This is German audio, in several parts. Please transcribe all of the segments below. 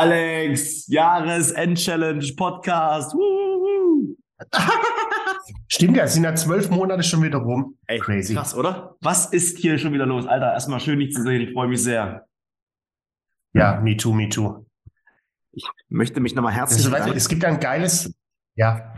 Alex, Jahresend-Challenge, Podcast. Stimmt ja, es sind ja zwölf Monate schon wieder rum. Ey, Crazy. Krass, oder? Was ist hier schon wieder los? Alter, erstmal schön, dich zu sehen. Ich freue mich sehr. Ja, me too, me too. Ich möchte mich nochmal herzlich es, es gibt ein geiles, ja.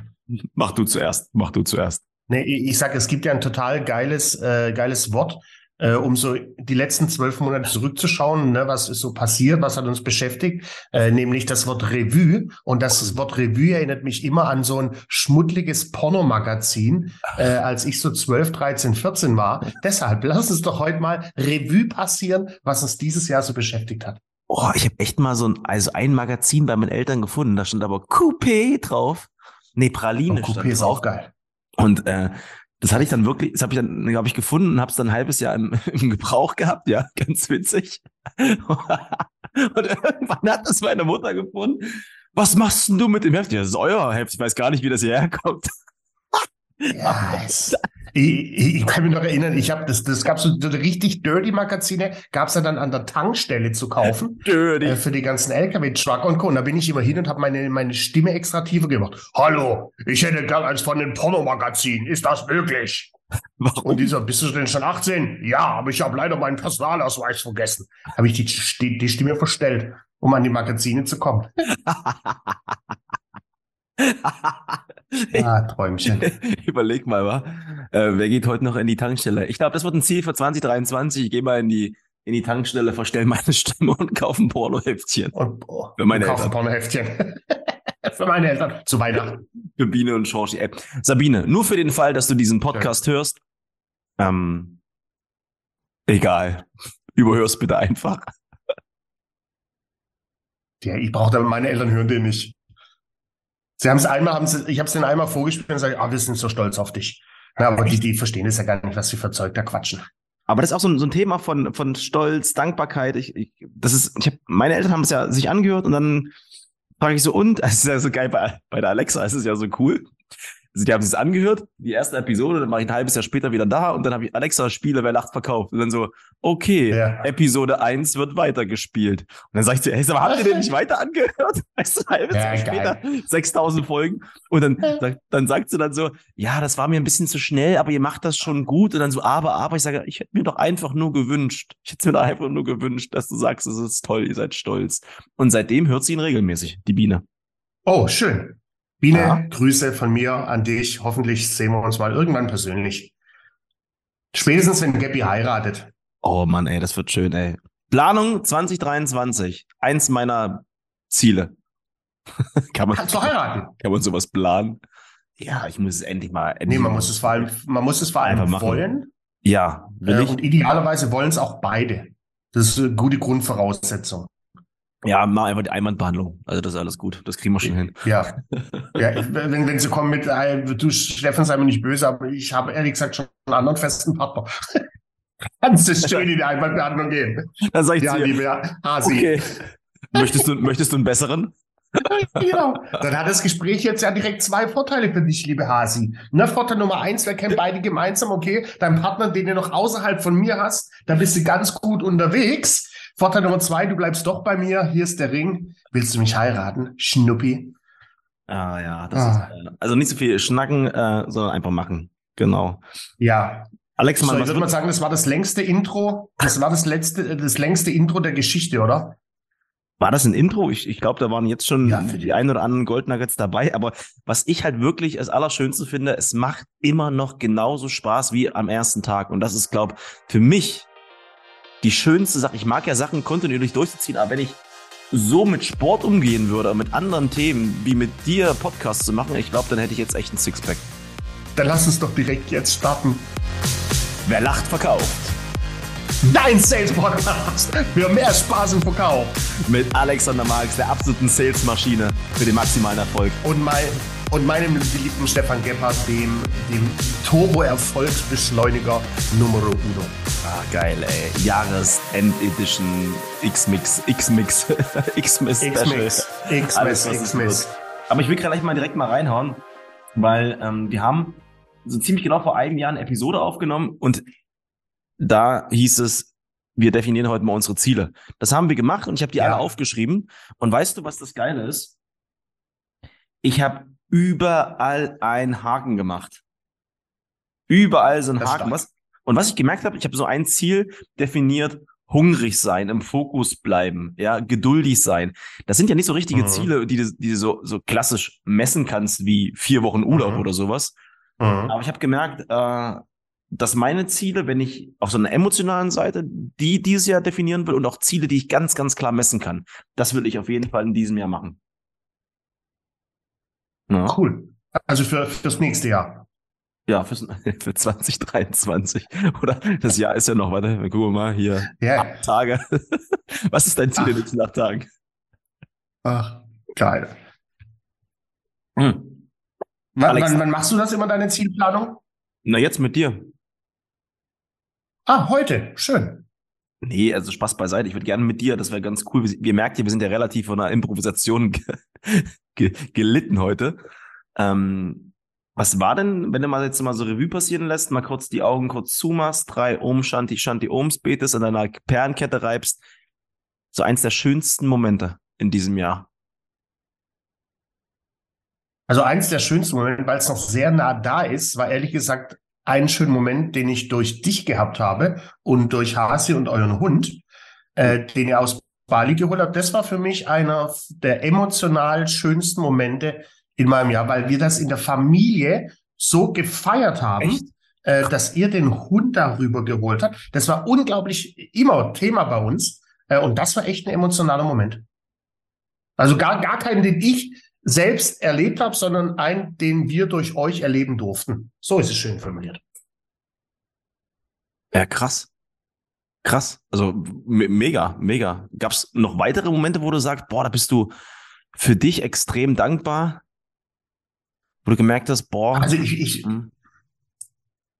Mach du zuerst, mach du zuerst. Nee, ich, ich sag, es gibt ja ein total geiles, äh, geiles Wort, äh, um so die letzten zwölf Monate zurückzuschauen, ne, was ist so passiert, was hat uns beschäftigt, äh, nämlich das Wort Revue. Und das Wort Revue erinnert mich immer an so ein schmuddliges Pornomagazin, äh, als ich so 12, 13, 14 war. Deshalb lass uns doch heute mal Revue passieren, was uns dieses Jahr so beschäftigt hat. Oh, ich habe echt mal so ein, also ein Magazin bei meinen Eltern gefunden, da stand aber Coupé drauf. Nee, Praline. Oh, Coupé ist auch geil. Und äh, das hatte ich dann wirklich, das habe ich dann, glaube ich, gefunden und habe es dann ein halbes Jahr im, im Gebrauch gehabt, ja, ganz witzig. und irgendwann hat das meine Mutter gefunden. Was machst denn du mit dem Heft? Ja, das ist euer Heft. Ich weiß gar nicht, wie das hierher kommt. Ja, es, ich, ich, kann mich noch erinnern, ich habe das, das gab so, so richtig dirty Magazine, gab es ja dann an der Tankstelle zu kaufen. Dirty. Äh, für die ganzen LKW-Truck und Co. Und da bin ich immer hin und habe meine, meine Stimme extra tiefer gemacht. Hallo, ich hätte gern eins von den Pornomagazinen. Ist das möglich? Warum? Und dieser, bist du denn schon 18? Ja, aber ich habe leider meinen Personalausweis vergessen. Habe ich die, die Stimme verstellt, um an die Magazine zu kommen. Ah, Träumchen. Überleg mal, wa? Äh, wer geht heute noch in die Tankstelle? Ich glaube, das wird ein Ziel für 2023. Ich gehe mal in die, in die Tankstelle, verstell meine Stimme und kaufe ein Pornoheftchen. Und, oh, für meine Eltern. ein Pornoheftchen. für meine Eltern. Zu Weihnachten. Für Biene und Schorschi. Ey, Sabine, nur für den Fall, dass du diesen Podcast ja. hörst. Ähm, egal. Überhörst bitte einfach. Ja, ich brauche aber meine Eltern hören den nicht. Sie haben es einmal, haben sie, ich habe es ihnen einmal vorgespielt und sage, ah, wir sind so stolz auf dich. Ja, aber die, die verstehen es ja gar nicht, was sie für Zeug da quatschen. Aber das ist auch so ein, so ein Thema von, von Stolz, Dankbarkeit. Ich, ich, das ist, ich hab, meine Eltern haben es ja sich angehört und dann frage ich so, und? Es ist ja so geil bei, bei der Alexa, es ist ja so cool. Also die haben es angehört, die erste Episode, dann war ich ein halbes Jahr später wieder da und dann habe ich Alexa Spiele, wer lacht, verkauft. Und dann so, okay, ja. Episode 1 wird weitergespielt. Und dann sag ich zu hey, aber habt ihr den nicht weiter angehört? Weißt du, ein halbes ja, Jahr später, 6000 Folgen. Und dann, dann, dann sagt sie dann so, ja, das war mir ein bisschen zu schnell, aber ihr macht das schon gut. Und dann so, aber, aber, ich sage, ich hätte mir doch einfach nur gewünscht. Ich hätte mir doch einfach nur gewünscht, dass du sagst, es ist toll, ihr seid stolz. Und seitdem hört sie ihn regelmäßig, die Biene. Oh, schön. Biene, ja. Grüße von mir an dich. Hoffentlich sehen wir uns mal irgendwann persönlich. Spätestens, wenn Gabby heiratet. Oh Mann, ey, das wird schön, ey. Planung 2023. Eins meiner Ziele. kann man, Kannst du heiraten? Kann man sowas planen? Ja, ich muss es endlich mal. Endlich nee, man muss es vor allem, man muss es vor allem wollen. Ja, will äh, ich. Und idealerweise wollen es auch beide. Das ist eine gute Grundvoraussetzung. Ja, mach einfach die Einwandbehandlung. Also das ist alles gut. Das kriegen wir schon hin. Ja. ja wenn, wenn sie kommen mit, äh, du Steffen, sei mir nicht böse, aber ich habe ehrlich gesagt schon einen anderen festen Partner. Kannst du schön in die Einwandbehandlung gehen. Dann sag ich ja, liebe Hasi. Okay. Möchtest du, möchtest du einen besseren? genau. Dann hat das Gespräch jetzt ja direkt zwei Vorteile für dich, liebe Hasi. Ne, Vorteil Nummer eins, wir kennen beide gemeinsam, okay, dein Partner, den du noch außerhalb von mir hast, da bist du ganz gut unterwegs. Vorteil Nummer zwei, du bleibst doch bei mir. Hier ist der Ring. Willst du mich heiraten? Schnuppi. Ah ja, das ah. ist, äh, also nicht so viel schnacken, äh, sondern einfach machen. Genau. Ja. Alex, man, so, ich würde mal sagen, das war das längste Intro. Das war das letzte, das längste Intro der Geschichte, oder? War das ein Intro? Ich, ich glaube, da waren jetzt schon ja, die, die ein oder anderen Goldnuggets dabei. Aber was ich halt wirklich als Allerschönste finde, es macht immer noch genauso Spaß wie am ersten Tag. Und das ist, glaube für mich die schönste Sache. Ich mag ja Sachen kontinuierlich durchzuziehen, aber wenn ich so mit Sport umgehen würde, mit anderen Themen, wie mit dir Podcasts zu machen, ich glaube, dann hätte ich jetzt echt ein Sixpack. Dann lass uns doch direkt jetzt starten. Wer lacht, verkauft. Dein Sales Podcast für mehr Spaß im Verkauf. Mit Alexander Marx, der absoluten Salesmaschine für den maximalen Erfolg. Und mein und meinem geliebten Stefan Gebhardt, dem, dem Turbo-Erfolgsbeschleuniger Numero Uno. Ah, geil, ey. Jahresend-Edition X-Mix, X-Mix, X-Mix X-Mix, X-Mix, X-Mix. Aber ich will gleich mal direkt mal reinhauen, weil ähm, wir haben so ziemlich genau vor einem Jahr eine Episode aufgenommen und da hieß es, wir definieren heute mal unsere Ziele. Das haben wir gemacht und ich habe die ja. alle aufgeschrieben. Und weißt du, was das Geile ist? Ich habe überall einen Haken gemacht. Überall so ein Haken. Was, und was ich gemerkt habe, ich habe so ein Ziel definiert, hungrig sein, im Fokus bleiben, ja, geduldig sein. Das sind ja nicht so richtige mhm. Ziele, die du, die du so, so klassisch messen kannst wie vier Wochen Urlaub mhm. oder sowas. Mhm. Aber ich habe gemerkt, äh, dass meine Ziele, wenn ich auf so einer emotionalen Seite die dieses Jahr definieren will und auch Ziele, die ich ganz, ganz klar messen kann, das will ich auf jeden Fall in diesem Jahr machen. Ja. Cool. Also für, fürs nächste Jahr. Ja, für, für 2023. Oder das Jahr ist ja noch, warte, wir gucken mal hier. Ja. Acht Tage. Was ist dein Ziel Ach. in den nächsten acht Tagen? Ach, geil. Hm. Wann, wann, wann machst du das immer, deine Zielplanung? Na, jetzt mit dir. Ah, heute. Schön. Nee, also Spaß beiseite. Ich würde gerne mit dir, das wäre ganz cool. Wir merkt ja, wir sind ja relativ von einer Improvisation ge ge gelitten heute. Ähm, was war denn, wenn du mal jetzt mal so Revue passieren lässt, mal kurz die Augen kurz zumachst, drei Om Shanti Shanti Oms betest, an deiner Perlenkette reibst, so eins der schönsten Momente in diesem Jahr? Also eins der schönsten Momente, weil es noch sehr nah da ist, war ehrlich gesagt einen schönen Moment, den ich durch dich gehabt habe und durch Hasi und euren Hund, äh, den ihr aus Bali geholt habt. Das war für mich einer der emotional schönsten Momente in meinem Jahr, weil wir das in der Familie so gefeiert haben. Äh, dass ihr den Hund darüber geholt habt. Das war unglaublich immer Thema bei uns. Äh, und das war echt ein emotionaler Moment. Also gar, gar keinen, den ich selbst erlebt habe, sondern einen, den wir durch euch erleben durften. So ist es schön formuliert. Ja, krass. Krass. Also me mega, mega. Gab es noch weitere Momente, wo du sagst, boah, da bist du für dich extrem dankbar? Wo du gemerkt hast, boah. Also ich, ich, hm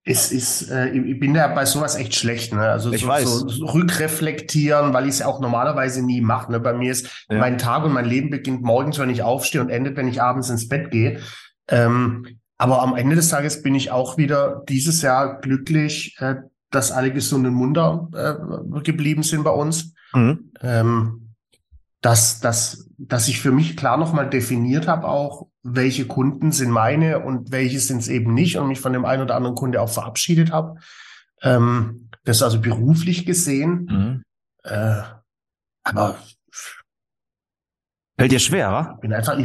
es ist, äh, ich bin ja bei sowas echt schlecht, ne? Also ich so, weiß. so rückreflektieren, weil ich es ja auch normalerweise nie mache. Ne? Bei mir ist ja. mein Tag und mein Leben beginnt morgens, wenn ich aufstehe und endet, wenn ich abends ins Bett gehe. Ähm, aber am Ende des Tages bin ich auch wieder dieses Jahr glücklich, äh, dass alle gesunden Munder äh, geblieben sind bei uns. Mhm. Ähm, dass, dass, dass ich für mich klar nochmal definiert habe, auch welche Kunden sind meine und welche sind es eben nicht und mich von dem einen oder anderen Kunde auch verabschiedet habe. Ähm, das also beruflich gesehen. Mhm. Äh, aber fällt dir schwer, wa? Bin einfach,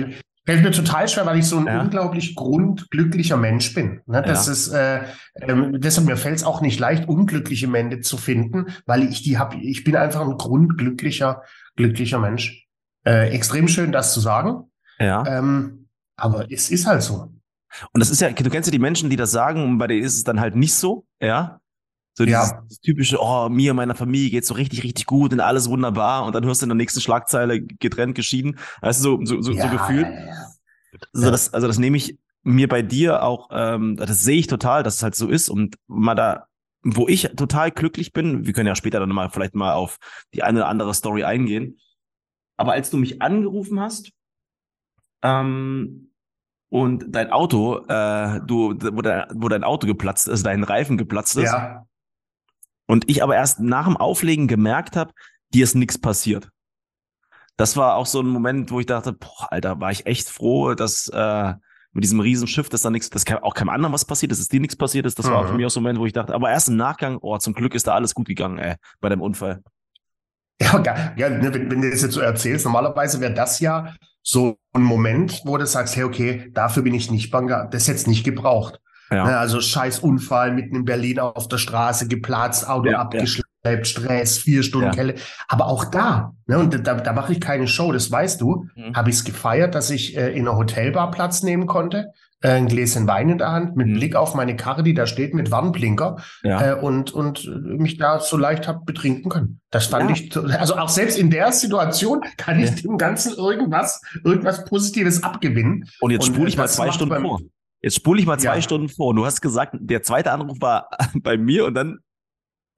fällt mir total schwer, weil ich so ein ja. unglaublich grundglücklicher Mensch bin. Ne? Das ja. ist, äh, äh, deshalb mir fällt es auch nicht leicht, unglückliche Momente zu finden, weil ich die habe. Ich bin einfach ein grundglücklicher glücklicher Mensch. Äh, extrem schön, das zu sagen. Ja. Ähm, aber es ist halt so. Und das ist ja, du kennst ja die Menschen, die das sagen, und bei denen ist es dann halt nicht so, ja. So dieses ja. typische, oh, mir und meiner Familie geht's so richtig, richtig gut und alles wunderbar. Und dann hörst du in der nächsten Schlagzeile getrennt, geschieden. Weißt du, so, so, so, ja, so gefühlt. Ja. Also, das, also das nehme ich mir bei dir auch, ähm, das sehe ich total, dass es halt so ist. Und mal da wo ich total glücklich bin, wir können ja später dann mal vielleicht mal auf die eine oder andere Story eingehen. Aber als du mich angerufen hast ähm, und dein Auto, äh, du, wo, dein, wo dein Auto geplatzt ist, dein Reifen geplatzt ist, ja. und ich aber erst nach dem Auflegen gemerkt habe, dir ist nichts passiert. Das war auch so ein Moment, wo ich dachte, boah, Alter, war ich echt froh, dass äh, mit diesem Riesenschiff, dass da nichts, dass auch keinem anderen was passiert ist, dass dir nichts passiert ist. Das mhm. war für mich auch so ein Moment, wo ich dachte, aber erst im Nachgang, oh, zum Glück ist da alles gut gegangen, ey, bei dem Unfall. Ja, ja ne, wenn, wenn du das jetzt so erzählst, normalerweise wäre das ja so ein Moment, wo du sagst, hey, okay, dafür bin ich nicht bange, das jetzt nicht gebraucht. Ja. Ne, also scheiß Unfall mitten in Berlin auf der Straße, geplatzt, Auto ja, abgeschleppt, ja. Stress, vier Stunden. Kelle. Aber auch da, ne, und da, da mache ich keine Show, das weißt du, mhm. habe ich es gefeiert, dass ich äh, in einer Hotelbar Platz nehmen konnte, äh, ein Gläschen Wein in der Hand, mit mhm. Blick auf meine Karre, die da steht, mit Warnblinker ja. äh, und, und mich da so leicht hab betrinken können. Das fand ja. ich, also auch selbst in der Situation kann ich ja. dem Ganzen irgendwas, irgendwas Positives abgewinnen. Und jetzt spule ich mal zwei Stunden vor. Jetzt spule ich mal zwei Stunden vor. Du hast gesagt, der zweite Anruf war bei mir und dann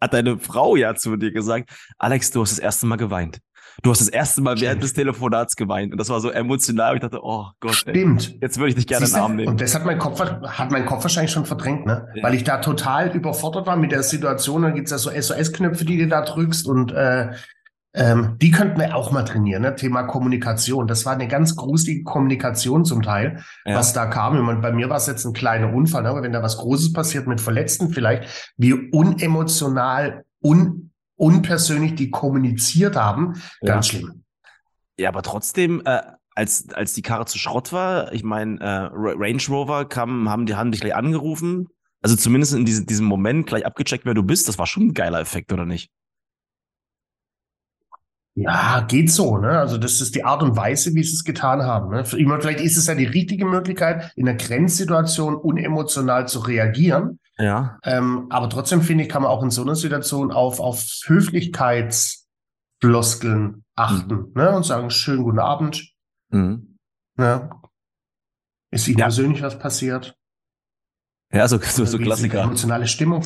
hat deine Frau ja zu dir gesagt, Alex, du hast das erste Mal geweint. Du hast das erste Mal während des Telefonats geweint und das war so emotional. Ich dachte, oh Gott, Stimmt. Ey, jetzt würde ich dich gerne in den Arm nehmen. Und das hat mein Kopf, hat mein Kopf wahrscheinlich schon verdrängt, ne? Ja. Weil ich da total überfordert war mit der Situation. Dann gibt's ja so SOS-Knöpfe, die du da drückst und äh, ähm, die könnten wir auch mal trainieren, ne? Thema Kommunikation. Das war eine ganz gruselige Kommunikation zum Teil, ja. was da kam. Und bei mir war es jetzt ein kleiner Unfall, ne? aber wenn da was Großes passiert mit Verletzten vielleicht, wie unemotional, un, unpersönlich die kommuniziert haben, ja. ganz schlimm. Ja, aber trotzdem, äh, als, als die Karre zu Schrott war, ich meine, äh, Range Rover kam, haben die, haben dich gleich angerufen. Also zumindest in diesem, diesem Moment gleich abgecheckt, wer du bist. Das war schon ein geiler Effekt, oder nicht? Ja, geht so. Ne? Also das ist die Art und Weise, wie sie es getan haben. Ne? Vielleicht ist es ja die richtige Möglichkeit, in einer Grenzsituation unemotional zu reagieren. Ja. Ähm, aber trotzdem finde ich, kann man auch in so einer Situation auf, auf Höflichkeitsfloskeln achten mhm. ne? und sagen, schönen guten Abend. Mhm. Ja. Ist Ihnen ja. persönlich was passiert? Ja, so, so, so Klassiker. Emotionale Stimmung.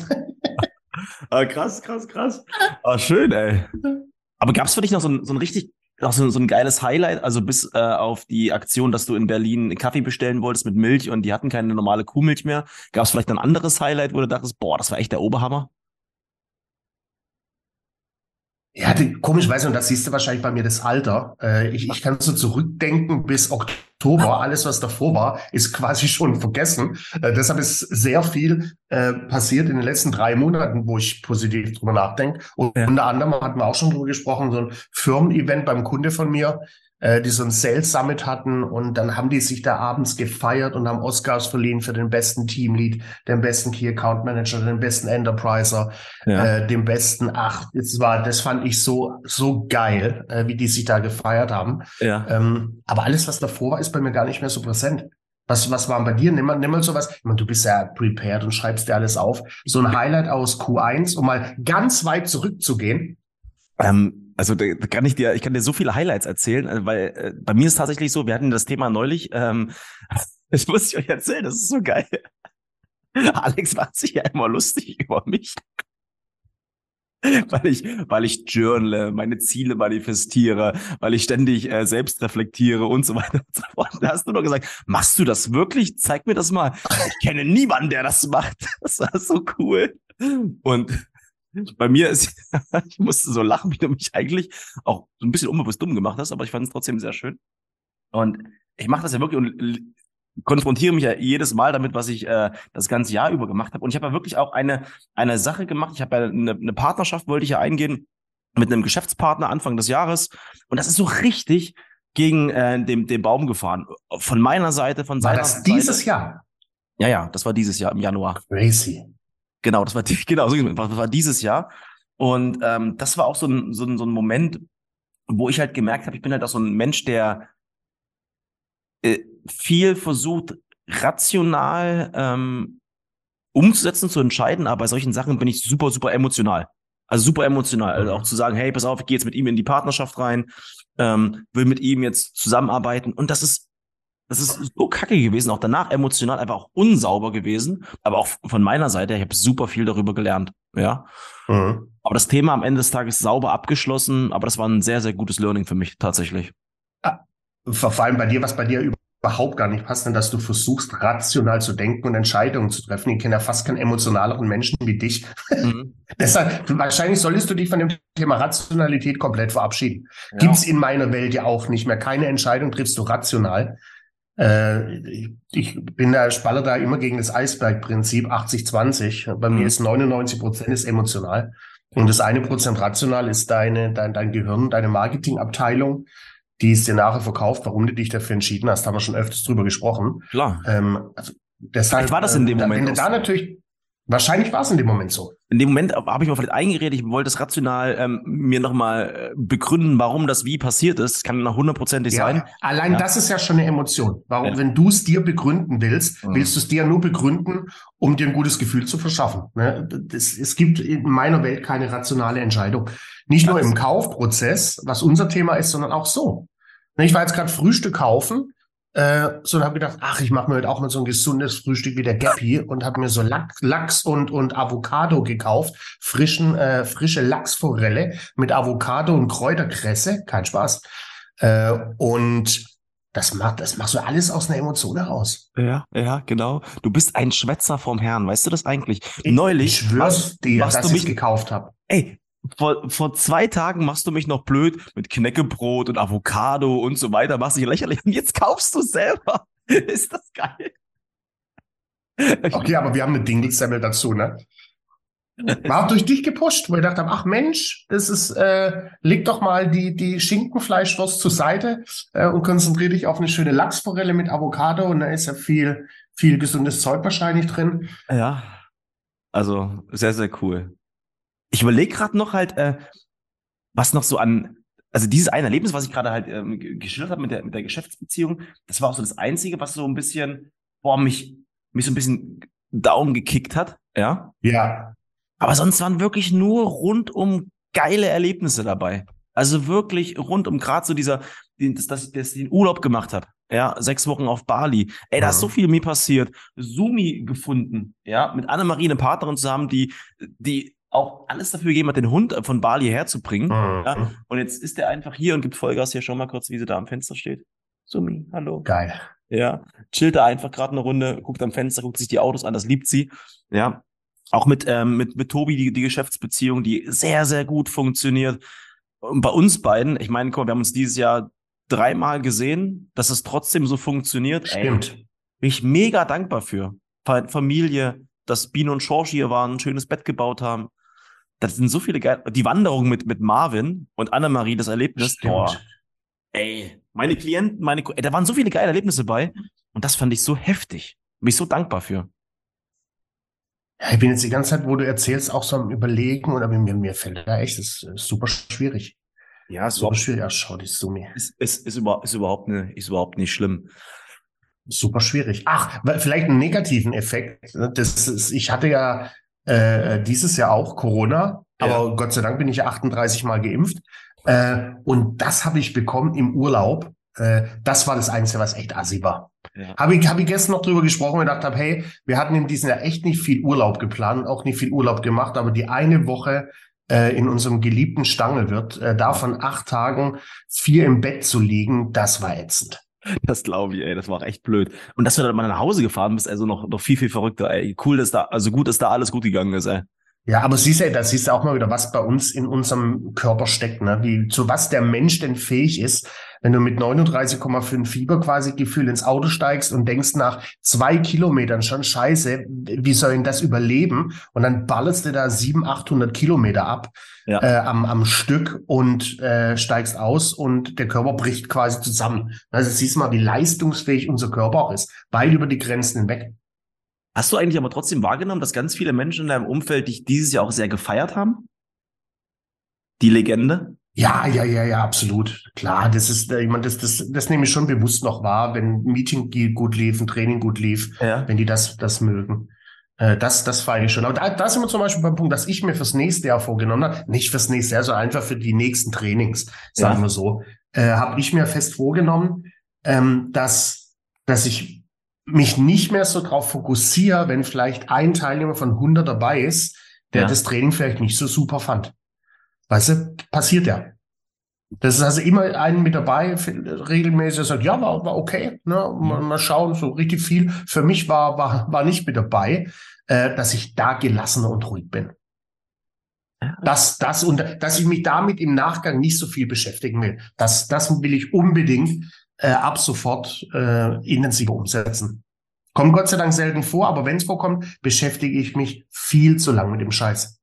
ah, krass, krass, krass. Ah, schön, ey. Aber gab es für dich noch so ein, so ein richtig, noch so, so ein geiles Highlight? Also bis äh, auf die Aktion, dass du in Berlin Kaffee bestellen wolltest mit Milch und die hatten keine normale Kuhmilch mehr. Gab es vielleicht ein anderes Highlight, wo du dachtest, boah, das war echt der Oberhammer? Ja, komisch, weiß nicht, und das siehst du wahrscheinlich bei mir das Alter. Äh, ich, ich kann so zurückdenken bis Oktober. Alles, was davor war, ist quasi schon vergessen. Äh, deshalb ist sehr viel äh, passiert in den letzten drei Monaten, wo ich positiv drüber nachdenke. Und ja. unter anderem hatten wir auch schon drüber gesprochen, so ein Firmen-Event beim Kunde von mir, äh, die so ein Sales Summit hatten und dann haben die sich da abends gefeiert und haben Oscars verliehen für den besten Teamlead, den besten Key Account Manager, den besten Enterpriser, ja. äh, den besten, ach, das war, das fand ich so, so geil, äh, wie die sich da gefeiert haben. Ja. Ähm, aber alles, was davor war, ist bei mir gar nicht mehr so präsent. Was, was war bei dir? Nimm mal, nimm mal sowas. Ich meine, du bist ja prepared und schreibst dir alles auf. So ein Highlight aus Q1, um mal ganz weit zurückzugehen. Ähm, also da kann ich dir, ich kann dir so viele Highlights erzählen, äh, weil äh, bei mir ist tatsächlich so, wir hatten das Thema neulich, ähm, das muss ich euch erzählen, das ist so geil. Alex macht sich ja immer lustig über mich. weil ich, weil ich journale, meine Ziele manifestiere, weil ich ständig äh, selbst reflektiere und so weiter und so fort. Da hast du nur gesagt, machst du das wirklich? Zeig mir das mal. Ich kenne niemanden, der das macht. Das war so cool. Und bei mir ist, ich musste so lachen, wie du mich eigentlich auch so ein bisschen unbewusst dumm gemacht hast, aber ich fand es trotzdem sehr schön. Und ich mache das ja wirklich und konfrontiere mich ja jedes Mal damit, was ich äh, das ganze Jahr über gemacht habe. Und ich habe ja wirklich auch eine, eine Sache gemacht. Ich habe ja eine, eine Partnerschaft, wollte ich ja eingehen mit einem Geschäftspartner Anfang des Jahres. Und das ist so richtig gegen äh, den, den Baum gefahren. Von meiner Seite, von seiner Seite. War das dieses Jahr? Ja, ja, das war dieses Jahr im Januar. Crazy. Genau, das war, genau, das war dieses Jahr. Und ähm, das war auch so ein, so, ein, so ein Moment, wo ich halt gemerkt habe, ich bin halt auch so ein Mensch, der äh, viel versucht, rational ähm, umzusetzen, zu entscheiden, aber bei solchen Sachen bin ich super, super emotional. Also super emotional. Also auch zu sagen, hey, pass auf, ich gehe jetzt mit ihm in die Partnerschaft rein, ähm, will mit ihm jetzt zusammenarbeiten. Und das ist das ist so kacke gewesen, auch danach emotional einfach auch unsauber gewesen. Aber auch von meiner Seite, ich habe super viel darüber gelernt. Ja. Mhm. Aber das Thema am Ende des Tages sauber abgeschlossen, aber das war ein sehr, sehr gutes Learning für mich tatsächlich. Vor allem bei dir, was bei dir überhaupt gar nicht passt, denn dass du versuchst, rational zu denken und Entscheidungen zu treffen. Ich kenne ja fast keinen emotionaleren Menschen wie dich. Mhm. Deshalb, wahrscheinlich solltest du dich von dem Thema Rationalität komplett verabschieden. Ja. Gibt's in meiner Welt ja auch nicht mehr. Keine Entscheidung triffst du rational. Äh, ich bin da, spalle da immer gegen das Eisbergprinzip 80-20. Bei mhm. mir ist 99 Prozent ist emotional. Und das eine Prozent rational ist deine, dein, dein Gehirn, deine Marketingabteilung, die es dir nachher verkauft, warum du dich dafür entschieden hast, haben wir schon öfters drüber gesprochen. Klar. Ähm, also deshalb, Vielleicht war das in dem äh, Moment. Wenn du da natürlich, Wahrscheinlich war es in dem Moment so. In dem Moment habe ich mir vielleicht eingeredet, ich wollte es rational ähm, mir nochmal äh, begründen, warum das wie passiert ist. Das kann nach hundertprozentig ja, sein. Allein ja. das ist ja schon eine Emotion. Warum, ja. wenn du es dir begründen willst, mhm. willst du es dir nur begründen, um dir ein gutes Gefühl zu verschaffen. Ne? Das, es gibt in meiner Welt keine rationale Entscheidung. Nicht nur im Kaufprozess, was unser Thema ist, sondern auch so. Ich war jetzt gerade Frühstück kaufen Äh, so und habe gedacht, ach, ich mache mir heute auch mal so ein gesundes Frühstück wie der Gappy und habe mir so Lachs, Lachs und, und Avocado gekauft. Frischen, äh, frische Lachsforelle mit Avocado und Kräuterkresse. Kein Spaß. Äh, und das macht, das machst du alles aus einer Emotion heraus. Ja, ja, genau. Du bist ein Schwätzer vom Herrn. Weißt du das eigentlich? Ich, Neulich. Ich schwör's dir, dass ich gekauft habe. Ey, vor, vor zwei Tagen machst du mich noch blöd mit Knäckebrot und Avocado und so weiter, machst dich lächerlich und jetzt kaufst du selber. Ist das geil? Okay, aber wir haben eine Dingelsemmel dazu, ne? War auch durch dich gepusht, wo ich dachte, ach Mensch, das ist, äh, leg doch mal die, die Schinkenfleischwurst zur Seite äh, und konzentriere dich auf eine schöne Lachsforelle mit Avocado und da ist ja viel, viel gesundes Zeug wahrscheinlich drin. Ja, also sehr, sehr cool ich überlege gerade noch halt, äh, was noch so an, also dieses eine Erlebnis, was ich gerade halt ähm, geschildert habe mit der, mit der Geschäftsbeziehung, das war auch so das Einzige, was so ein bisschen, boah, mich, mich so ein bisschen Daumen gekickt hat, ja. Ja. Aber sonst waren wirklich nur rundum geile Erlebnisse dabei. Also wirklich rundum, gerade so dieser, dass, dass, dass ich den Urlaub gemacht habe. Ja, sechs Wochen auf Bali. Ey, da ist so viel mir passiert. Sumi gefunden, ja, mit Annemarie, eine Partnerin zusammen, die, die auch alles dafür gegeben hat, den Hund von Bali herzubringen. Mhm. Ja? Und jetzt ist er einfach hier und gibt Vollgas hier schon mal kurz, wie sie da am Fenster steht. Sumi, hallo. Geil. Ja, chillt da einfach gerade eine Runde, guckt am Fenster, guckt sich die Autos an, das liebt sie. Ja, auch mit, ähm, mit, mit Tobi die, die Geschäftsbeziehung, die sehr, sehr gut funktioniert. Und bei uns beiden, ich meine, komm, wir haben uns dieses Jahr dreimal gesehen, dass es trotzdem so funktioniert. Stimmt. Ey, bin ich mega dankbar für. Familie, dass Biene und Schorsch hier waren, ein schönes Bett gebaut haben das sind so viele geile, die Wanderung mit, mit Marvin und Annemarie, das Erlebnis, boah, ey, meine Klienten, meine, ey, da waren so viele geile Erlebnisse bei und das fand ich so heftig. Bin ich so dankbar für. Ja, ich bin jetzt die ganze Zeit, wo du erzählst, auch so am Überlegen und aber mir, mir fällt da echt, das ist super schwierig. Ja, super schwierig. Ach, schau die Summe. Ist, ist, ist, über, ist, überhaupt ne, ist überhaupt nicht schlimm. Super schwierig. Ach, vielleicht einen negativen Effekt. Ne? Das ist, ich hatte ja äh, dieses Jahr auch Corona, aber ja. Gott sei Dank bin ich 38 Mal geimpft. Äh, und das habe ich bekommen im Urlaub. Äh, das war das Einzige, was echt assi war. Ja. Habe ich, hab ich gestern noch drüber gesprochen und gedacht habe, hey, wir hatten in diesem Jahr echt nicht viel Urlaub geplant, auch nicht viel Urlaub gemacht, aber die eine Woche äh, in unserem geliebten Stangelwirt, äh, davon acht Tagen vier im Bett zu liegen, das war ätzend. Das glaube ich, ey, das war echt blöd. Und dass du dann mal nach Hause gefahren bist, also noch, noch viel, viel verrückter, ey. Cool, dass da, also gut, dass da alles gut gegangen ist, ey. Ja, aber siehst du, da siehst du auch mal wieder, was bei uns in unserem Körper steckt, ne? Wie, zu was der Mensch denn fähig ist, wenn du mit 39,5 Fieber quasi Gefühl ins Auto steigst und denkst nach zwei Kilometern schon scheiße, wie soll denn das überleben? Und dann ballerst du da 700, 800 Kilometer ab ja. äh, am, am Stück und äh, steigst aus und der Körper bricht quasi zusammen. Also siehst du mal, wie leistungsfähig unser Körper auch ist, weit über die Grenzen hinweg. Hast du eigentlich aber trotzdem wahrgenommen, dass ganz viele Menschen in deinem Umfeld dich dieses Jahr auch sehr gefeiert haben? Die Legende? Ja, ja, ja, ja, absolut. Klar, das ist, ich meine, das, das, das nehme ich schon bewusst noch wahr, wenn ein Meeting gut lief, ein Training gut lief, ja. wenn die das, das mögen. Äh, das, das feiere ich schon. Aber da, da sind wir zum Beispiel beim Punkt, dass ich mir fürs nächste Jahr vorgenommen habe, nicht fürs nächste Jahr, sondern einfach für die nächsten Trainings, sagen ja. wir so, äh, habe ich mir fest vorgenommen, ähm, dass, dass ich mich nicht mehr so drauf fokussiere, wenn vielleicht ein Teilnehmer von 100 dabei ist, der ja. das Training vielleicht nicht so super fand. Weißt du, passiert ja. Das ist also immer einen mit dabei, regelmäßig der sagt, ja, war, war okay, ne? Mal, mal, schauen, so richtig viel. Für mich war, war, war nicht mit dabei, äh, dass ich da gelassener und ruhig bin. Das, das und dass ich mich damit im Nachgang nicht so viel beschäftigen will. Das, das will ich unbedingt äh, ab sofort äh, intensiver umsetzen. Kommt Gott sei Dank selten vor, aber wenn es vorkommt, beschäftige ich mich viel zu lang mit dem Scheiß.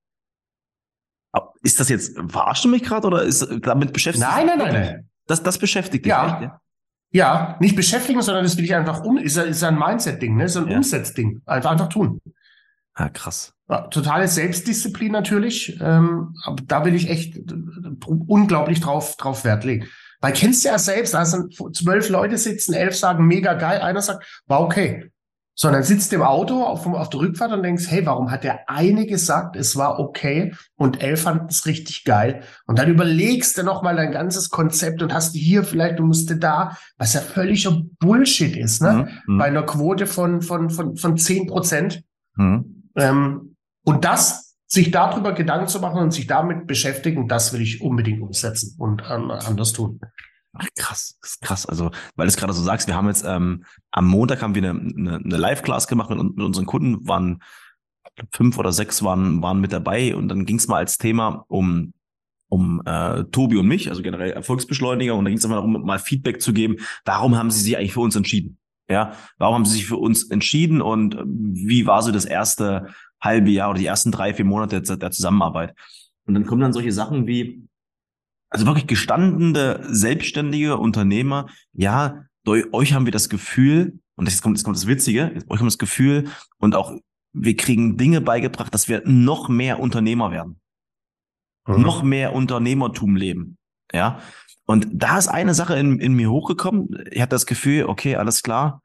Ist das jetzt, verarschst du mich gerade oder ist damit beschäftigt? Nein, nein, nein, nein. Das, das beschäftigt dich ja. Echt, ja? Ja, nicht beschäftigen, sondern das will ich einfach um, ist, ist ein Mindset-Ding, ne? ist ein ja. Umsetzding. Einfach, einfach tun. Ja, krass. Ja, totale Selbstdisziplin natürlich. Ähm, aber da will ich echt unglaublich drauf, drauf Wert legen. Weil kennst du ja selbst, da sind zwölf Leute sitzen, elf sagen mega geil, einer sagt, war okay. Sondern sitzt im Auto auf, auf der Rückfahrt und denkst, hey, warum hat der eine gesagt, es war okay und elf fanden es richtig geil? Und dann überlegst du nochmal dein ganzes Konzept und hast hier vielleicht, du musst da, was ja völliger Bullshit ist, ne? Mhm. Bei einer Quote von, von, von, von zehn Prozent. Mhm. Ähm, und das, sich darüber Gedanken zu machen und sich damit beschäftigen, das will ich unbedingt umsetzen und ähm, anders tun. Ach, krass, krass. Also, weil du es gerade so sagst, wir haben jetzt ähm, am Montag haben wir eine, eine, eine Live-Class gemacht mit, mit, unseren Kunden, waren fünf oder sechs waren, waren mit dabei und dann ging es mal als Thema um um äh, Tobi und mich, also generell Erfolgsbeschleuniger, und da ging es einfach darum, mal Feedback zu geben, warum haben sie sich eigentlich für uns entschieden? Ja, warum haben sie sich für uns entschieden und wie war so das erste halbe Jahr oder die ersten drei, vier Monate der, der Zusammenarbeit? Und dann kommen dann solche Sachen wie, also wirklich gestandene, selbstständige Unternehmer, ja, durch euch haben wir das Gefühl, und jetzt kommt, jetzt kommt das Witzige, euch haben wir das Gefühl und auch wir kriegen Dinge beigebracht, dass wir noch mehr Unternehmer werden. Mhm. Noch mehr Unternehmertum leben. Ja. Und da ist eine Sache in, in mir hochgekommen. Ich hatte das Gefühl, okay, alles klar.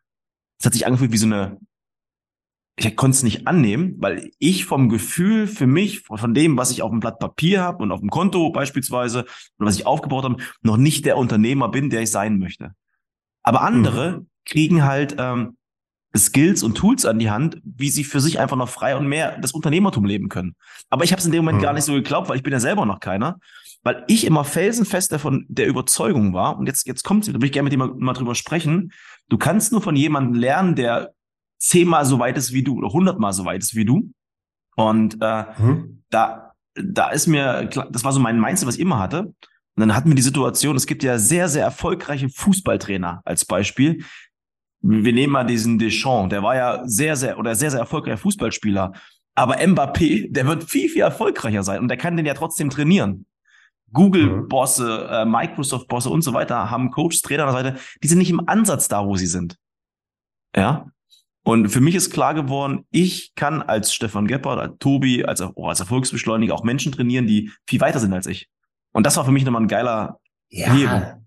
Es hat sich angefühlt wie so eine ich konnte es nicht annehmen, weil ich vom Gefühl für mich, von dem, was ich auf dem Blatt Papier habe und auf dem Konto beispielsweise, und was ich aufgebaut habe, noch nicht der Unternehmer bin, der ich sein möchte. Aber andere mhm. kriegen halt ähm, Skills und Tools an die Hand, wie sie für sich einfach noch frei und mehr das Unternehmertum leben können. Aber ich habe es in dem Moment mhm. gar nicht so geglaubt, weil ich bin ja selber noch keiner, weil ich immer felsenfest davon der Überzeugung war, und jetzt, jetzt kommt da will ich gerne mit dir mal, mal drüber sprechen, du kannst nur von jemandem lernen, der zehnmal so weit ist wie du oder hundertmal so weit ist wie du. Und äh, mhm. da, da ist mir, klar, das war so mein Mindset, was ich immer hatte. Und dann hatten wir die Situation, es gibt ja sehr, sehr erfolgreiche Fußballtrainer als Beispiel. Wir nehmen mal diesen Deschamps, der war ja sehr, sehr oder sehr, sehr erfolgreicher Fußballspieler. Aber Mbappé, der wird viel, viel erfolgreicher sein und der kann den ja trotzdem trainieren. Google-Bosse, äh, Microsoft-Bosse und so weiter haben Coaches, Trainer an der Seite, die sind nicht im Ansatz da, wo sie sind. Ja. Und für mich ist klar geworden, ich kann als Stefan Geppert, als Tobi, als, oh, als Erfolgsbeschleuniger auch Menschen trainieren, die viel weiter sind als ich. Und das war für mich nochmal ein geiler ja. Hebung.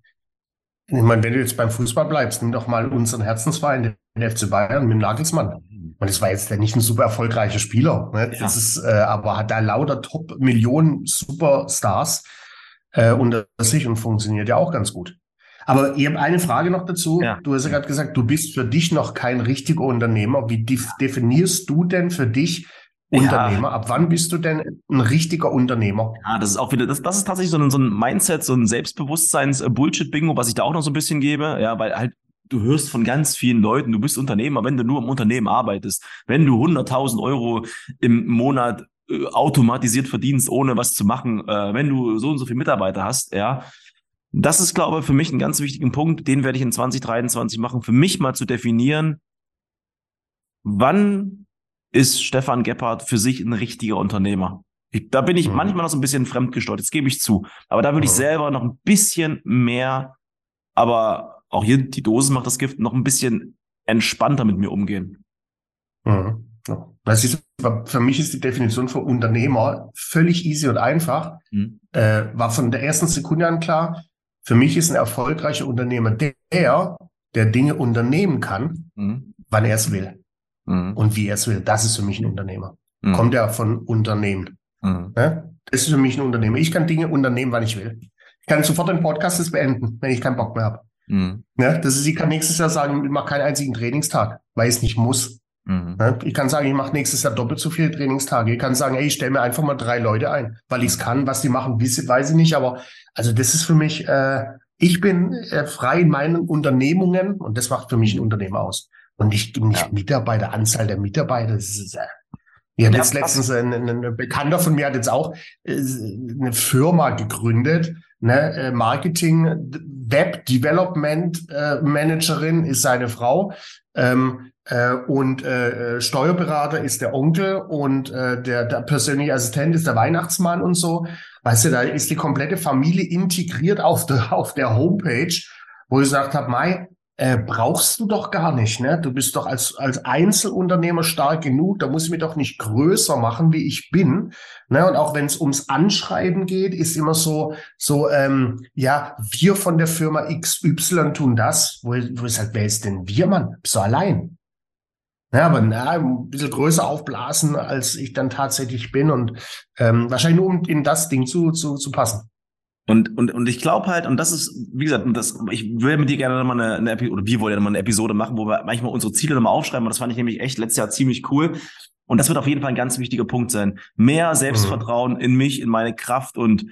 Ich meine, wenn du jetzt beim Fußball bleibst, nimm doch mal unseren Herzensverein, den FC Bayern mit Nagelsmann. Und das war jetzt nicht ein super erfolgreicher Spieler. Ne? Ja. Das ist, äh, aber hat da lauter Top-Millionen Superstars äh, unter sich und funktioniert ja auch ganz gut. Aber ich habe eine Frage noch dazu. Ja. Du hast ja gerade gesagt, du bist für dich noch kein richtiger Unternehmer. Wie definierst du denn für dich Unternehmer? Ja. Ab wann bist du denn ein richtiger Unternehmer? Ja, das ist auch wieder, das, das ist tatsächlich so ein, so ein Mindset, so ein Selbstbewusstseins-Bullshit-Bingo, was ich da auch noch so ein bisschen gebe. Ja, weil halt du hörst von ganz vielen Leuten, du bist Unternehmer, wenn du nur im Unternehmen arbeitest, wenn du 100.000 Euro im Monat äh, automatisiert verdienst, ohne was zu machen, äh, wenn du so und so viele Mitarbeiter hast, ja, das ist, glaube ich, für mich ein ganz wichtiger Punkt, den werde ich in 2023 machen, für mich mal zu definieren, wann ist Stefan Gebhardt für sich ein richtiger Unternehmer? Ich, da bin ich mhm. manchmal noch so ein bisschen fremdgesteuert, das gebe ich zu. Aber da würde mhm. ich selber noch ein bisschen mehr, aber auch hier die Dose macht das Gift, noch ein bisschen entspannter mit mir umgehen. Mhm. Das ist, für mich ist die Definition von Unternehmer völlig easy und einfach. Mhm. Äh, war von der ersten Sekunde an klar, für mich ist ein erfolgreicher Unternehmer der, der Dinge unternehmen kann, mhm. wann er es will mhm. und wie er es will. Das ist für mich ein Unternehmer. Mhm. Kommt ja von Unternehmen. Mhm. Ne? Das ist für mich ein Unternehmer. Ich kann Dinge unternehmen, wann ich will. Ich kann sofort den Podcast beenden, wenn ich keinen Bock mehr habe. Mhm. Ne? Das ist, ich kann nächstes Jahr sagen, ich mache keinen einzigen Trainingstag, weil ich es nicht muss. Mhm. Ne? Ich kann sagen, ich mache nächstes Jahr doppelt so viele Trainingstage. Ich kann sagen, ey, ich stelle mir einfach mal drei Leute ein, weil ich es kann. Was die machen, weiß ich nicht. Aber also das ist für mich, äh, ich bin äh, frei in meinen Unternehmungen und das macht für mich ein Unternehmer aus. Und nicht, nicht ja. Mitarbeiter, Anzahl der Mitarbeiter. Das ist, äh, ich habe jetzt letztens ein, ein, Bekannter von mir hat jetzt auch äh, eine Firma gegründet, ne, äh, Marketing, Web Development äh, Managerin ist seine Frau. Ähm, äh, und äh, äh, Steuerberater ist der Onkel und äh, der, der persönliche Assistent ist der Weihnachtsmann und so. Weißt du, da ist die komplette Familie integriert auf der, auf der Homepage, wo ich gesagt habe, Mai, äh, brauchst du doch gar nicht. Ne? Du bist doch als, als Einzelunternehmer stark genug. Da muss ich mich doch nicht größer machen, wie ich bin. Ne? Und auch wenn es ums Anschreiben geht, ist immer so, so ähm, ja, wir von der Firma XY tun das. Wo, wo ich sage, wer ist denn wir, Mann? Bist du allein? Ja, aber na, ein bisschen größer aufblasen, als ich dann tatsächlich bin und ähm, wahrscheinlich nur um in das Ding zu, zu, zu passen. Und, und, und ich glaube halt, und das ist, wie gesagt, das, ich will mit dir gerne nochmal eine, eine Episode, oder wir wollen ja nochmal eine Episode machen, wo wir manchmal unsere Ziele nochmal aufschreiben. Und das fand ich nämlich echt letztes Jahr ziemlich cool. Und das wird auf jeden Fall ein ganz wichtiger Punkt sein. Mehr Selbstvertrauen mhm. in mich, in meine Kraft und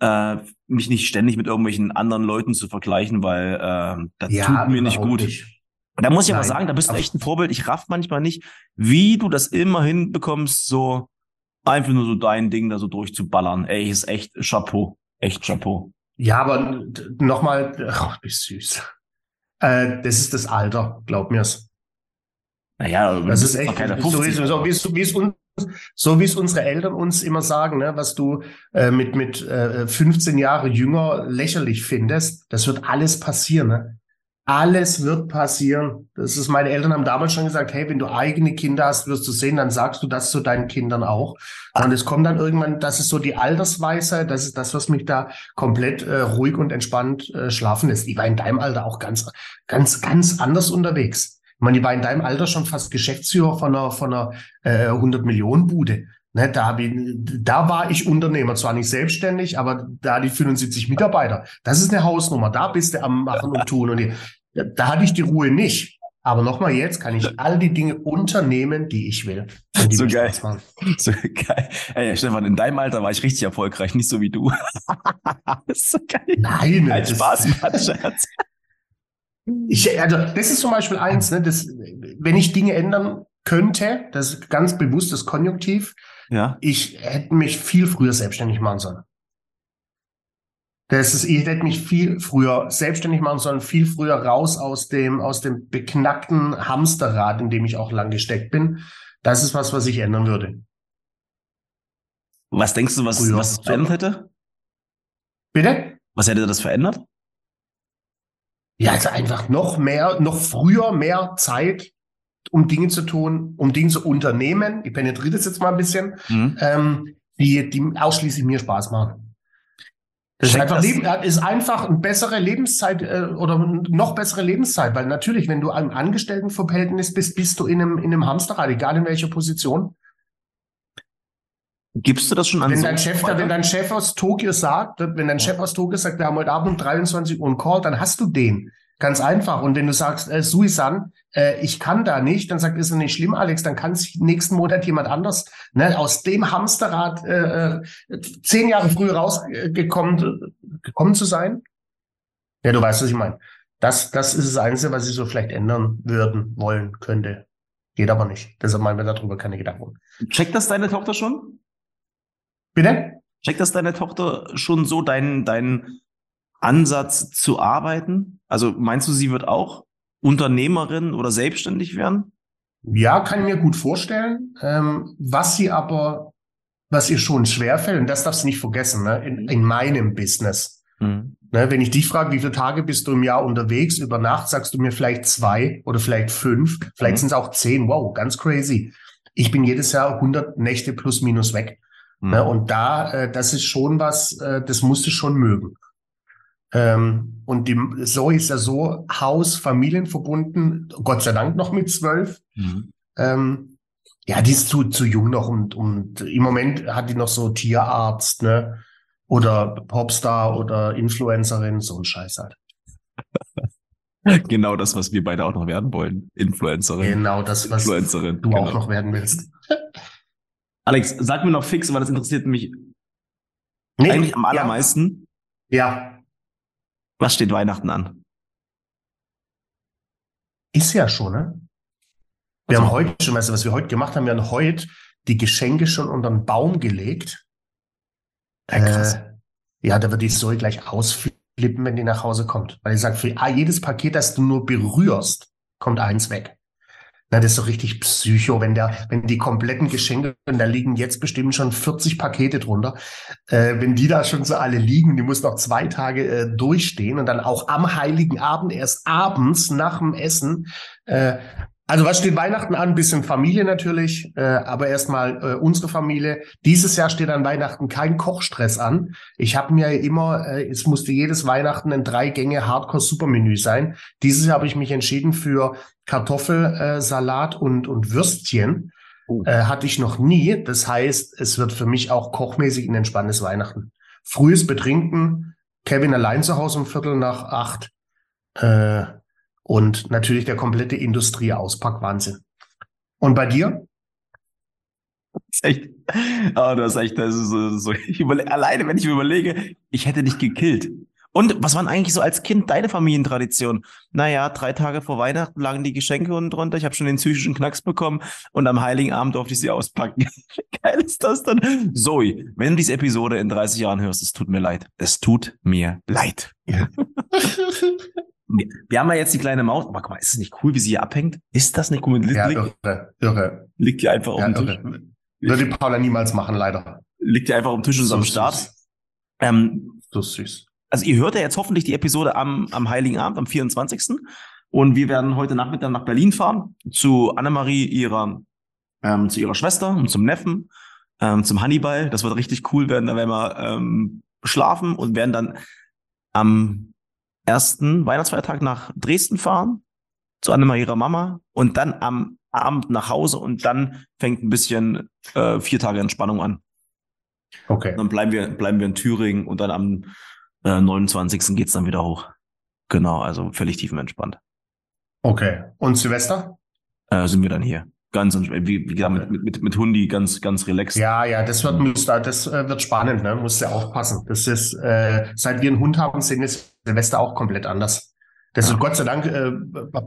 äh, mich nicht ständig mit irgendwelchen anderen Leuten zu vergleichen, weil äh, das ja, tut mir nicht gut. Nicht. Da muss ich Nein, aber sagen, da bist du echt ein Vorbild. Ich raff manchmal nicht, wie du das immer hinbekommst, so einfach nur so dein Ding da so durchzuballern. Ey, ist echt Chapeau. Echt Chapeau. Ja, aber nochmal, wie süß. Äh, das ist das Alter, glaub mir's. Naja, das ist echt so, wie, so, wie, so, wie es uns, so wie es unsere Eltern uns immer sagen, ne, was du äh, mit mit äh, 15 Jahre jünger lächerlich findest, das wird alles passieren. Ne? Alles wird passieren. Das ist, meine Eltern haben damals schon gesagt, hey, wenn du eigene Kinder hast, wirst du sehen, dann sagst du das zu deinen Kindern auch. Und es kommt dann irgendwann, das ist so die Altersweisheit, das ist das, was mich da komplett äh, ruhig und entspannt äh, schlafen lässt. Ich war in deinem Alter auch ganz, ganz, ganz anders unterwegs. Ich meine, ich war in deinem Alter schon fast Geschäftsführer von einer, von einer äh, 100 Millionen Bude. Ne, da, ich, da war ich Unternehmer, zwar nicht selbstständig, aber da die 75 Mitarbeiter. Das ist eine Hausnummer. Da bist du am Machen und Tun. Und die, da hatte ich die Ruhe nicht. Aber nochmal jetzt kann ich all die Dinge unternehmen, die ich will. Die so geil. So geil. Ey, Stefan, in deinem Alter war ich richtig erfolgreich, nicht so wie du. so geil. Nein, Nein Spaß, Scherz. Ich, also, das ist zum Beispiel eins, ne, das, wenn ich Dinge ändern könnte, das ist ganz bewusst das Konjunktiv, ja. ich hätte mich viel früher selbstständig machen sollen. Das ist, ich hätte mich viel früher selbstständig machen sollen, viel früher raus aus dem, aus dem beknackten Hamsterrad, in dem ich auch lang gesteckt bin. Das ist was, was ich ändern würde. Was denkst du, was, früher. was verändert hätte? Bitte? Was hätte das verändert? Ja, also einfach noch mehr, noch früher mehr Zeit, um Dinge zu tun, um Dinge zu unternehmen. Ich penetriere das jetzt mal ein bisschen, mhm. ähm, die, die ausschließlich mir Spaß machen. Das ist einfach, Leben, ist einfach eine bessere Lebenszeit äh, oder noch bessere Lebenszeit, weil natürlich, wenn du im Angestelltenverhältnis bist, bist du in einem, in einem Hamsterrad, egal in welcher Position. Gibst du das schon an? Wenn dein Chef, wenn dein Chef aus Tokio sagt, wenn dein Chef aus Tokio sagt, wir haben heute Abend um 23 Uhr einen Call, dann hast du den. Ganz einfach. Und wenn du sagst, äh, Suisan, äh, ich kann da nicht, dann sagt, ist ja nicht schlimm, Alex, dann kann sich nächsten Monat jemand anders ne, aus dem Hamsterrad äh, äh zehn Jahre früher rausgekommen gekommen zu sein. Ja, du weißt, was ich meine. Das, das ist das Einzige, was ich so vielleicht ändern würden, wollen, könnte. Geht aber nicht. Deshalb machen wir darüber keine Gedanken. Checkt das deine Tochter schon? Bitte? Checkt das deine Tochter schon so, dein, dein Ansatz zu arbeiten? Also meinst du, sie wird auch Unternehmerin oder selbstständig werden? Ja, kann ich mir gut vorstellen. Ähm, was sie aber, was ihr schon schwerfällt, und das darfst du nicht vergessen, ne, in, in meinem Business. Mhm. Ne, wenn ich dich frage, wie viele Tage bist du im Jahr unterwegs, über Nacht sagst du mir vielleicht zwei oder vielleicht fünf, vielleicht mhm. sind es auch zehn. Wow, ganz crazy. Ich bin jedes Jahr 100 Nächte plus minus weg. Mhm. Ne, und da, äh, das ist schon was, äh, das musst du schon mögen. Ähm, und die Zoe ist ja so Haus, Familienverbunden, Gott sei Dank noch mit zwölf. Mhm. Ähm, ja, die ist zu, zu jung noch und, und im Moment hat die noch so Tierarzt, ne? Oder Popstar oder Influencerin, so ein Scheiß halt. Genau das, was wir beide auch noch werden wollen. Influencerin. Genau das, was Influencerin. du genau. auch noch werden willst. Alex, sag mir noch fix, weil das interessiert mich nee, eigentlich am allermeisten. Ja. ja. Was steht Weihnachten an? Ist ja schon, ne? Wir also, haben heute schon, weißt du, was wir heute gemacht haben? Wir haben heute die Geschenke schon unter den Baum gelegt. Ja, krass. Äh, ja, da wird die Zoe gleich ausflippen, wenn die nach Hause kommt. Weil ich sage, für jedes Paket, das du nur berührst, kommt eins weg. Na, das ist so richtig psycho, wenn der, wenn die kompletten Geschenke, und da liegen jetzt bestimmt schon 40 Pakete drunter, äh, wenn die da schon so alle liegen, die muss noch zwei Tage äh, durchstehen und dann auch am Heiligen Abend, erst abends nach dem Essen, äh, Also was steht Weihnachten an? Bisschen Familie natürlich, äh, aber erstmal äh, unsere Familie. Dieses Jahr steht an Weihnachten kein Kochstress an. Ich habe mir immer, äh, es musste jedes Weihnachten ein drei Gänge Hardcore-Supermenü sein. Dieses Jahr habe ich mich entschieden für Kartoffelsalat äh, und, und Würstchen. Oh. Äh, hatte ich noch nie. Das heißt, es wird für mich auch kochmäßig ein entspanntes Weihnachten. Frühes Betrinken, Kevin allein zu Hause um Viertel nach acht. Äh, und natürlich der komplette Industrieauspackwahnsinn. Und bei dir? Das ist echt, oh, du hast echt, das ist so, so ich überle alleine, wenn ich mir überlege, ich hätte dich gekillt. Und was waren eigentlich so als Kind deine Familientraditionen? Naja, drei Tage vor Weihnachten lagen die Geschenke unten drunter. Ich habe schon den psychischen Knacks bekommen und am Heiligen Abend durfte ich sie auspacken. Wie geil ist das dann? Zoe, wenn du diese Episode in 30 Jahren hörst, es tut mir leid. Es tut mir leid. Ja. Wir haben ja jetzt die kleine Maus. Aber guck mal, ist es nicht cool, wie sie hier abhängt? Ist das nicht cool? Ja, irre, irre. Liegt die einfach ja, auf dem Tisch. Würde Paula niemals machen, leider. Liegt die einfach auf dem Tisch und so am Start. Ähm, so süß. Also ihr hört ja jetzt hoffentlich die Episode am, am Heiligen Abend, am 24. Und wir werden heute Nachmittag nach Berlin fahren zu Annemarie, ihrer, ähm, zu ihrer Schwester und zum Neffen, ähm, zum Hannibal. Das wird richtig cool werden. Da werden wir ähm, schlafen und werden dann am ersten Weihnachtsfeiertag nach Dresden fahren, zu Annemarie ihrer Mama und dann am Abend nach Hause und dann fängt ein bisschen äh, vier Tage Entspannung an. Okay. dann bleiben wir, bleiben wir in Thüringen und dann am äh, 29. geht's dann wieder hoch. Genau, also völlig tiefenentspannt. Okay. Und Silvester? Äh, sind wir dann hier. Ganz, wie, wie gesagt, mit, mit, mit Hundi ganz, ganz relaxed. Ja, ja, das wird, muss, das äh, wird spannend, ne? Muss ja aufpassen. Das ist, äh, seit wir einen Hund haben, sind es Silvester auch komplett anders. Das ja. ist Gott sei Dank, äh,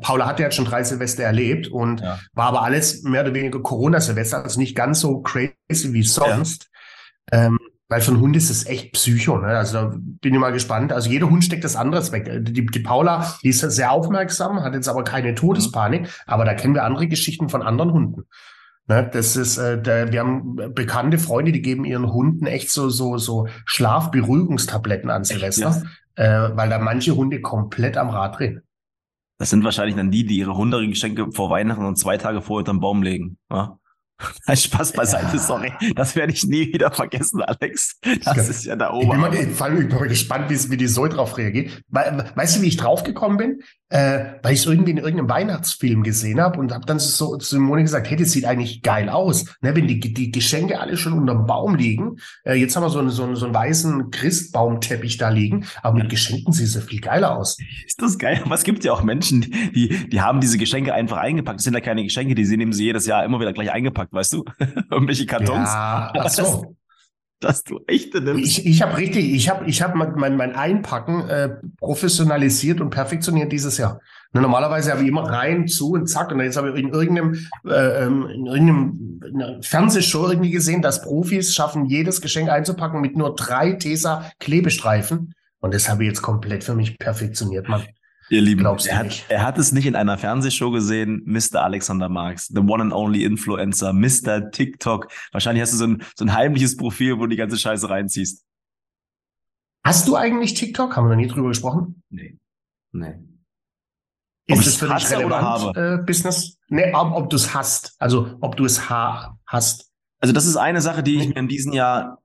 Paula hat ja schon drei Silvester erlebt und ja. war aber alles mehr oder weniger Corona-Silvester, also nicht ganz so crazy wie sonst. Ja. Ähm, weil für einen Hund ist es echt Psycho. Ne? Also da bin ich mal gespannt. Also jeder Hund steckt das anderes weg. Die, die Paula, die ist sehr aufmerksam, hat jetzt aber keine Todespanik. Aber da kennen wir andere Geschichten von anderen Hunden. Ne? Das ist, äh, der, wir haben bekannte Freunde, die geben ihren Hunden echt so so so Schlafberuhigungstabletten an Silvester, ja. äh, weil da manche Hunde komplett am Rad drehen. Das sind wahrscheinlich dann die, die ihre Hundegeschenke vor Weihnachten und zwei Tage vorher unter den Baum legen. Ja? Spaß beiseite, ja. sorry. Das werde ich nie wieder vergessen, Alex. Das ja. ist ja da oben. Ich bin mal, vor allem, ich bin mal gespannt, wie, wie die Zoe drauf reagiert. Weißt du, wie ich draufgekommen bin? Äh, weil ich es irgendwie in irgendeinem Weihnachtsfilm gesehen habe und habe dann so zu Simone gesagt, hey, das sieht eigentlich geil aus. Ne, wenn die, die Geschenke alle schon unterm Baum liegen. Äh, jetzt haben wir so, einen, so, einen, so einen weißen Christbaumteppich da liegen, aber mit Geschenken sieht es ja viel geiler aus. Ist das geil? Aber es gibt ja auch Menschen, die, die haben diese Geschenke einfach eingepackt. Das sind ja keine Geschenke, die nehmen sie jedes Jahr immer wieder gleich eingepackt, weißt du? Irgendwelche Kartons. Ja, ach so dass du echte nimmst. Ich, ich habe richtig, ich habe ich hab mein, mein Einpacken äh, professionalisiert und perfektioniert dieses Jahr. Ne, normalerweise habe ich immer rein, zu und zack. Und jetzt habe ich in irgendeinem, äh, ähm, in irgendeinem Fernsehshow irgendwie gesehen, dass Profis schaffen, jedes Geschenk einzupacken mit nur drei Tesa-Klebestreifen. Und das habe ich jetzt komplett für mich perfektioniert, Mann. Ihr Lieben, er hat, er hat, es nicht in einer Fernsehshow gesehen, Mr. Alexander Marx, the one and only Influencer, Mr. TikTok. Wahrscheinlich hast du so ein, so ein heimliches Profil, wo du die ganze Scheiße reinziehst. Hast du eigentlich TikTok? Haben wir noch nie drüber gesprochen? Nee. Nee. Ist es für dich relevant, äh, Business? Nee, ob, ob du es hast. Also, ob du es ha hast. Also, das ist eine Sache, die ich mir in diesem Jahr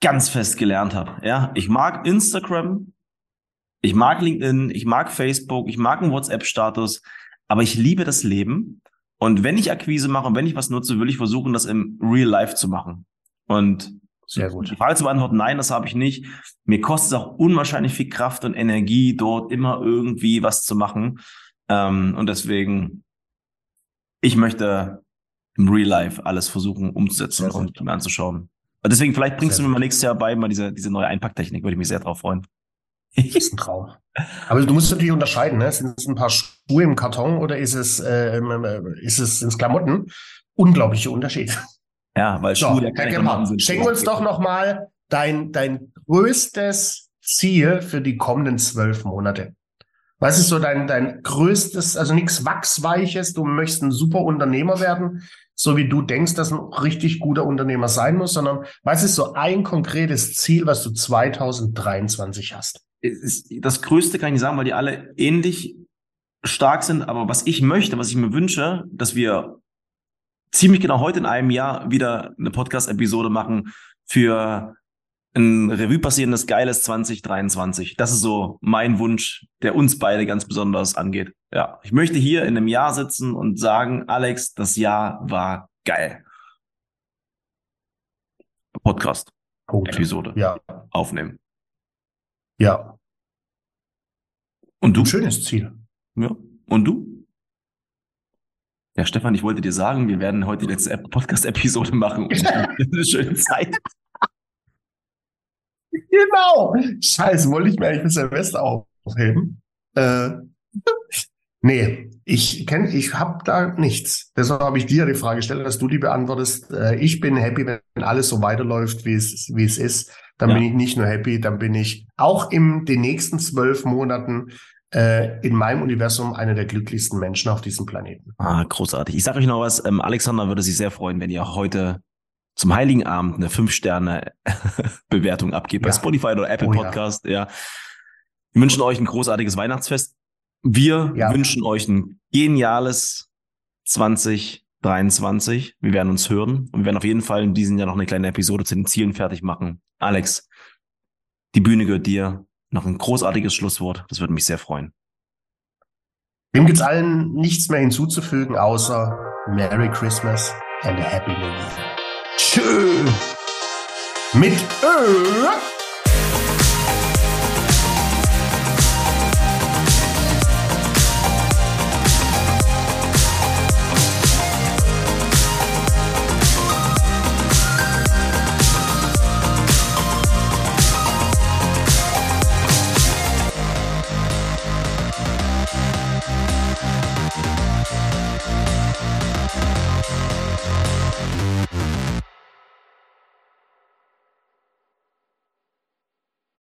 ganz fest gelernt habe. Ja, ich mag Instagram, ich mag LinkedIn, ich mag Facebook, ich mag einen WhatsApp-Status, aber ich liebe das Leben. Und wenn ich Akquise mache und wenn ich was nutze, will ich versuchen, das im Real Life zu machen. Und sehr gut. Die Frage zu beantworten, nein, das habe ich nicht. Mir kostet es auch unwahrscheinlich viel Kraft und Energie, dort immer irgendwie was zu machen. Ähm, und deswegen, ich möchte im Real Life alles versuchen umzusetzen und mir anzuschauen. Und deswegen, vielleicht bringst sehr du mir mal nächstes Jahr bei, mal diese, diese neue Einpacktechnik, würde ich mich sehr drauf freuen. Ist ein Traum. Aber du musst natürlich unterscheiden, ne? Sind es ein paar Schuhe im Karton oder ist es, äh, ist es ins Klamotten? Unglaublicher Unterschied. Ja, weil Schuhe so, ja keine Klamotten sind. Schenk uns doch noch mal dein, dein größtes Ziel für die kommenden zwölf Monate. Was ist so dein, dein größtes, also nichts Wachsweiches, du möchtest ein super Unternehmer werden, so wie du denkst, dass ein richtig guter Unternehmer sein muss, sondern was ist so ein konkretes Ziel, was du 2023 hast? Das Größte kann ich sagen, weil die alle ähnlich stark sind. Aber was ich möchte, was ich mir wünsche, dass wir ziemlich genau heute in einem Jahr wieder eine Podcast-Episode machen für ein Revue passierendes, geiles 2023. Das ist so mein Wunsch, der uns beide ganz besonders angeht. Ja, ich möchte hier in einem Jahr sitzen und sagen, Alex, das Jahr war geil. Podcast. Episode. Ja. Aufnehmen. Ja. Und du? Ein schönes Ziel. Ja. Und du? Ja, Stefan, ich wollte dir sagen, wir werden heute die letzte Podcast-Episode machen. Und eine schöne Zeit. Genau. Scheiße, wollte ich mir eigentlich für Silvester aufheben. Äh, nee, ich kenne, ich habe da nichts. Deshalb habe ich dir die Frage gestellt, dass du die beantwortest. Äh, ich bin happy, wenn alles so weiterläuft, wie es, wie es ist. Dann ja. bin ich nicht nur happy, dann bin ich auch in den nächsten zwölf Monaten äh, in meinem Universum einer der glücklichsten Menschen auf diesem Planeten. Ah, großartig. Ich sage euch noch was, ähm, Alexander würde sich sehr freuen, wenn ihr heute zum Heiligen Abend eine 5-Sterne-Bewertung abgebt ja. bei Spotify oder Apple oh, Podcast. Ja. ja. Wir wünschen euch ein großartiges Weihnachtsfest. Wir ja. wünschen euch ein geniales 2023. Wir werden uns hören und wir werden auf jeden Fall in diesem Jahr noch eine kleine Episode zu den Zielen fertig machen. Alex, die Bühne gehört dir. Noch ein großartiges Schlusswort. Das würde mich sehr freuen. Dem gibt es allen nichts mehr hinzuzufügen, außer Merry Christmas and a Happy New Year. Tschö. Mit Ö.